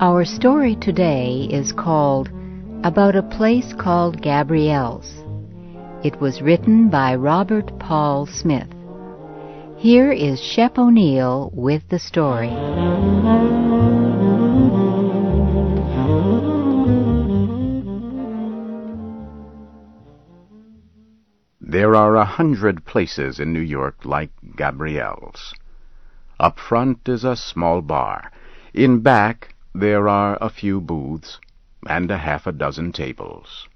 Our story today is called About a Place Called Gabrielle's. It was written by Robert Paul Smith. Here is Shep O'Neal with the story. There are a hundred places in New York like Gabrielle's. Up front is a small bar. In back there are a few booths and a half a dozen tables.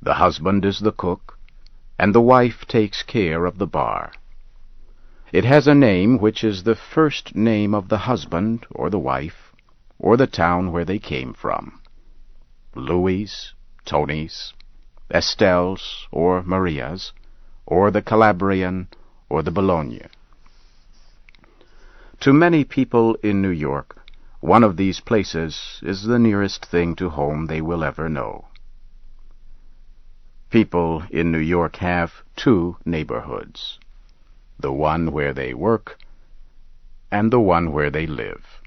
The husband is the cook, and the wife takes care of the bar. It has a name which is the first name of the husband or the wife or the town where they came from. Louis, Tony's, Estelle's or Maria's, or the Calabrian or the Bologna. To many people in New York, one of these places is the nearest thing to home they will ever know. People in New York have two neighborhoods the one where they work and the one where they live.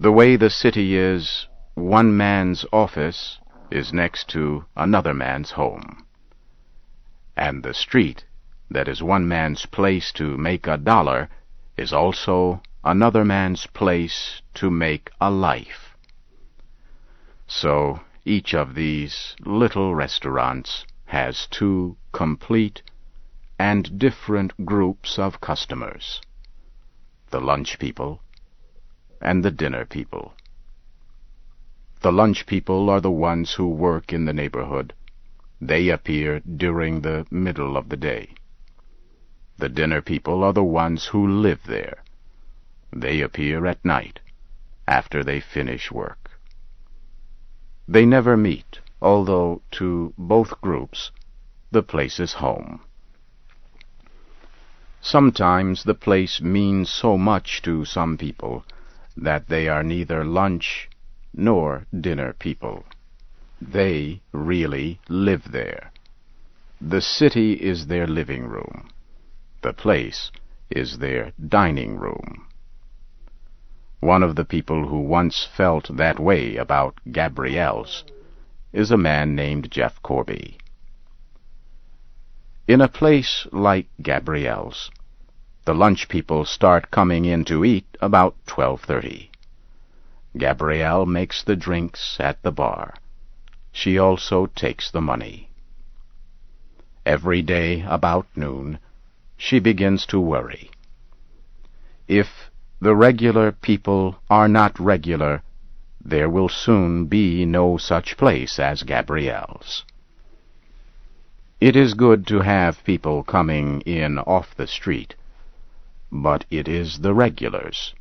The way the city is, one man's office is next to another man's home. And the street that is one man's place to make a dollar is also another man's place to make a life. So each of these little restaurants has two complete and different groups of customers the lunch people and the dinner people. The lunch people are the ones who work in the neighborhood. They appear during the middle of the day. The dinner people are the ones who live there. They appear at night, after they finish work. They never meet, although to both groups the place is home. Sometimes the place means so much to some people that they are neither lunch nor dinner people. They really live there. The city is their living room. The place is their dining room. One of the people who once felt that way about Gabrielle's is a man named Jeff Corby. In a place like Gabrielle's, the lunch people start coming in to eat about 12.30. Gabrielle makes the drinks at the bar. She also takes the money. Every day about noon, she begins to worry. If the regular people are not regular, there will soon be no such place as Gabrielle's. It is good to have people coming in off the street, but it is the regulars,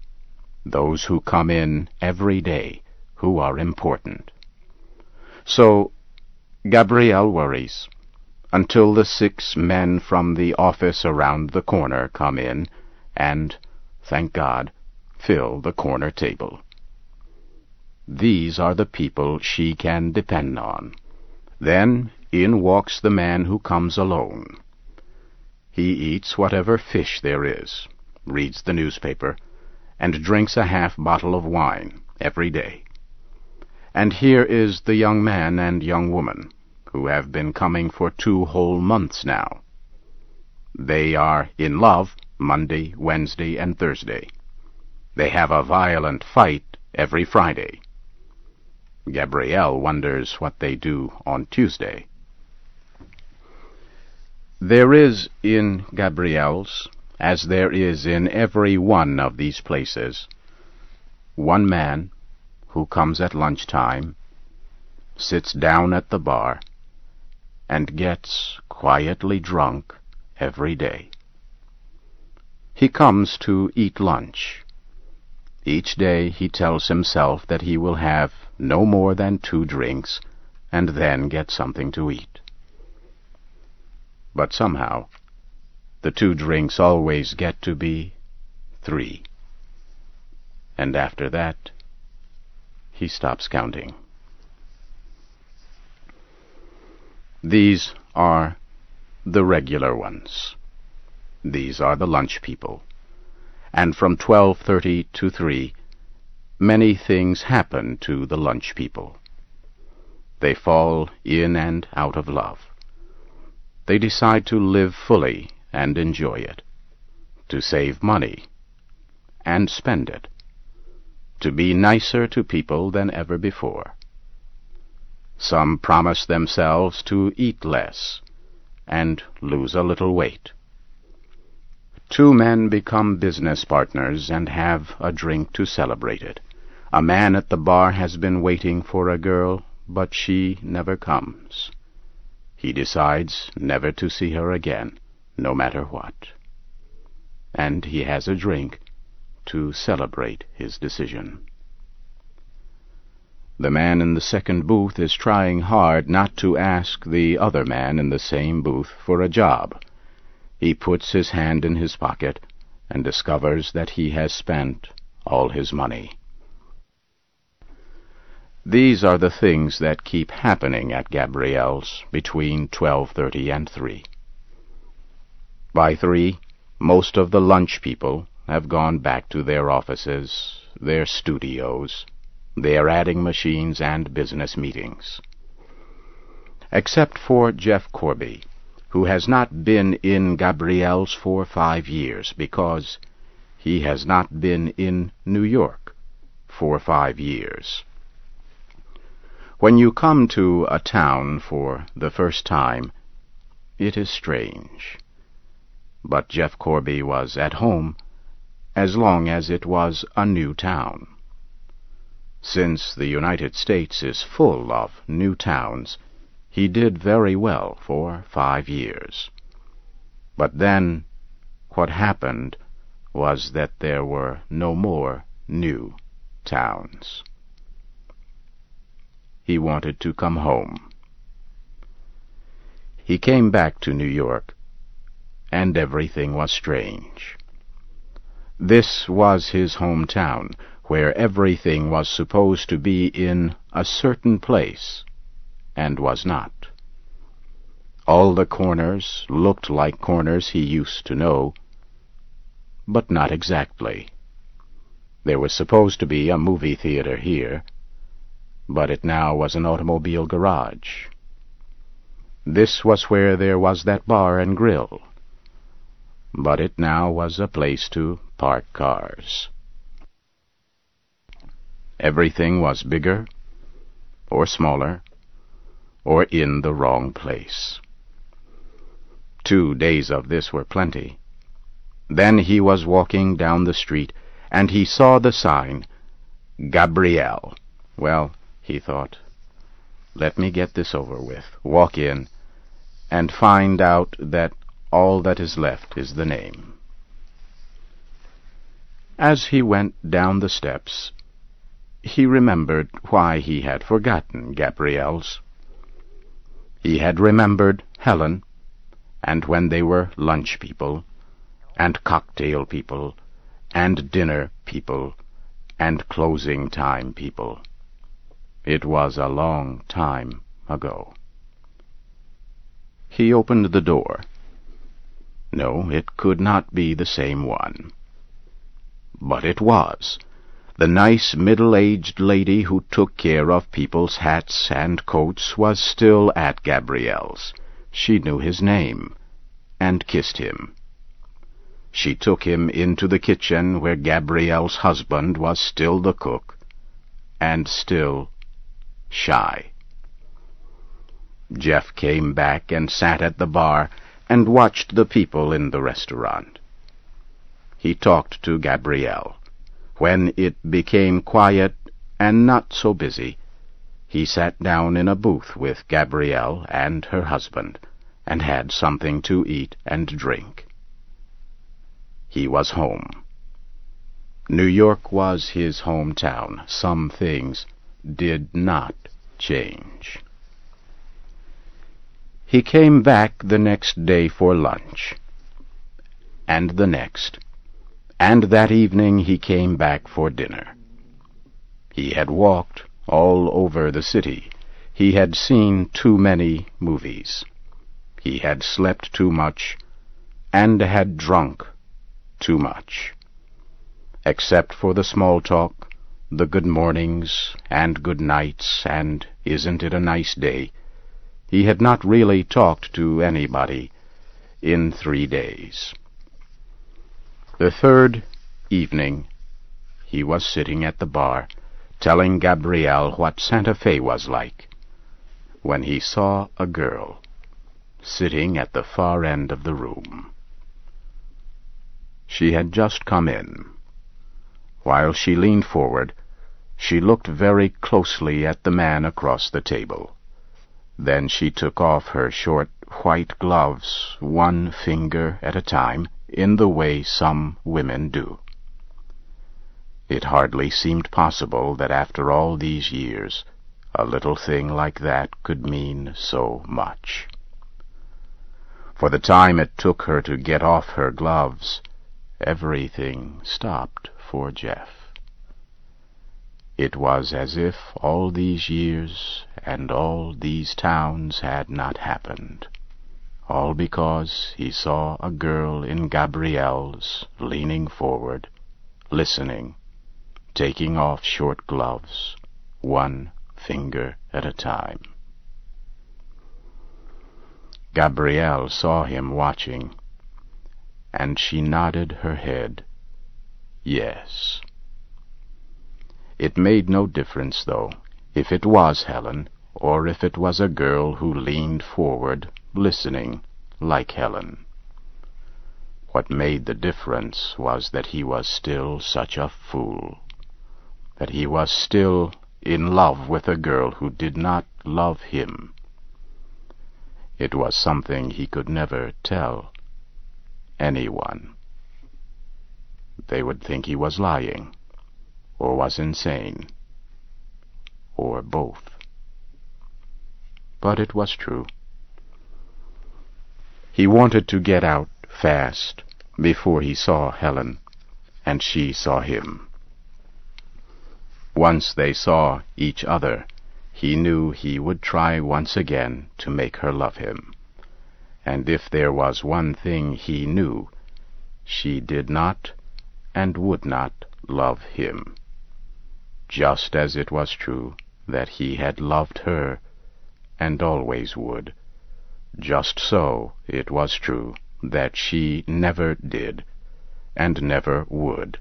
those who come in every day, who are important. So Gabrielle worries until the six men from the office around the corner come in and, thank God, fill the corner table. These are the people she can depend on. Then in walks the man who comes alone. He eats whatever fish there is, reads the newspaper, and drinks a half bottle of wine every day. And here is the young man and young woman who have been coming for two whole months now. They are in love Monday, Wednesday, and Thursday. They have a violent fight every Friday. Gabrielle wonders what they do on Tuesday. There is in Gabrielle's, as there is in every one of these places, one man who comes at lunch time, sits down at the bar, and gets quietly drunk every day. He comes to eat lunch. Each day he tells himself that he will have no more than two drinks and then get something to eat. But somehow, the two drinks always get to be three. And after that, he stops counting. These are the regular ones. These are the lunch people. And from 12.30 to 3, many things happen to the lunch people. They fall in and out of love. They decide to live fully and enjoy it, to save money and spend it, to be nicer to people than ever before. Some promise themselves to eat less and lose a little weight. Two men become business partners and have a drink to celebrate it. A man at the bar has been waiting for a girl, but she never comes. He decides never to see her again, no matter what. And he has a drink to celebrate his decision. The man in the second booth is trying hard not to ask the other man in the same booth for a job. He puts his hand in his pocket and discovers that he has spent all his money. These are the things that keep happening at Gabrielle's between 12.30 and 3. By 3, most of the lunch people have gone back to their offices, their studios, their adding machines and business meetings. Except for Jeff Corby, who has not been in Gabrielle's for five years because he has not been in New York for five years. When you come to a town for the first time, it is strange. But Jeff Corby was at home as long as it was a new town. Since the United States is full of new towns, he did very well for five years. But then what happened was that there were no more new towns. He wanted to come home. He came back to New York, and everything was strange. This was his hometown, where everything was supposed to be in a certain place and was not. All the corners looked like corners he used to know, but not exactly. There was supposed to be a movie theater here, but it now was an automobile garage. This was where there was that bar and grill, but it now was a place to park cars. Everything was bigger or smaller, or in the wrong place. Two days of this were plenty. Then he was walking down the street, and he saw the sign, Gabrielle. Well, he thought, let me get this over with, walk in, and find out that all that is left is the name. As he went down the steps, he remembered why he had forgotten Gabrielle's. He had remembered Helen, and when they were lunch people, and cocktail people, and dinner people, and closing time people. It was a long time ago. He opened the door. No, it could not be the same one. But it was the nice middle-aged lady who took care of people's hats and coats was still at Gabrielle's. She knew his name, and kissed him. She took him into the kitchen where Gabrielle's husband was still the cook, and still shy. Jeff came back and sat at the bar and watched the people in the restaurant. He talked to Gabrielle. When it became quiet and not so busy, he sat down in a booth with Gabrielle and her husband, and had something to eat and drink. He was home. New York was his hometown. Some things did not change. He came back the next day for lunch, and the next, and that evening he came back for dinner. He had walked all over the city. He had seen too many movies. He had slept too much, and had drunk too much. Except for the small talk, the good mornings and good nights and isn't it a nice day, he had not really talked to anybody in three days. The third evening, he was sitting at the bar, telling Gabrielle what Santa Fe was like, when he saw a girl sitting at the far end of the room. She had just come in. While she leaned forward, she looked very closely at the man across the table. Then she took off her short white gloves, one finger at a time, in the way some women do. It hardly seemed possible that after all these years a little thing like that could mean so much. For the time it took her to get off her gloves, everything stopped for Jeff. It was as if all these years and all these towns had not happened, all because he saw a girl in Gabrielle's leaning forward, listening, taking off short gloves, one finger at a time. Gabrielle saw him watching, and she nodded her head, yes. It made no difference, though, if it was Helen, or if it was a girl who leaned forward, listening, like Helen. What made the difference was that he was still such a fool, that he was still in love with a girl who did not love him. It was something he could never tell anyone. They would think he was lying or was insane, or both. But it was true. He wanted to get out fast before he saw Helen, and she saw him. Once they saw each other, he knew he would try once again to make her love him. And if there was one thing he knew, she did not and would not love him just as it was true that he had loved her and always would. Just so it was true that she never did and never would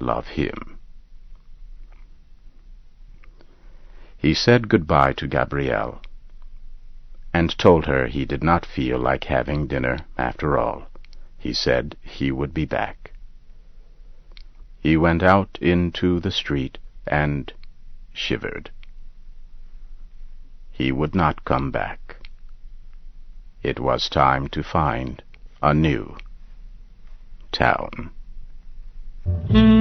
love him. He said goodbye to Gabrielle and told her he did not feel like having dinner after all. He said he would be back. He went out into the street and shivered. He would not come back. It was time to find a new town. Hmm.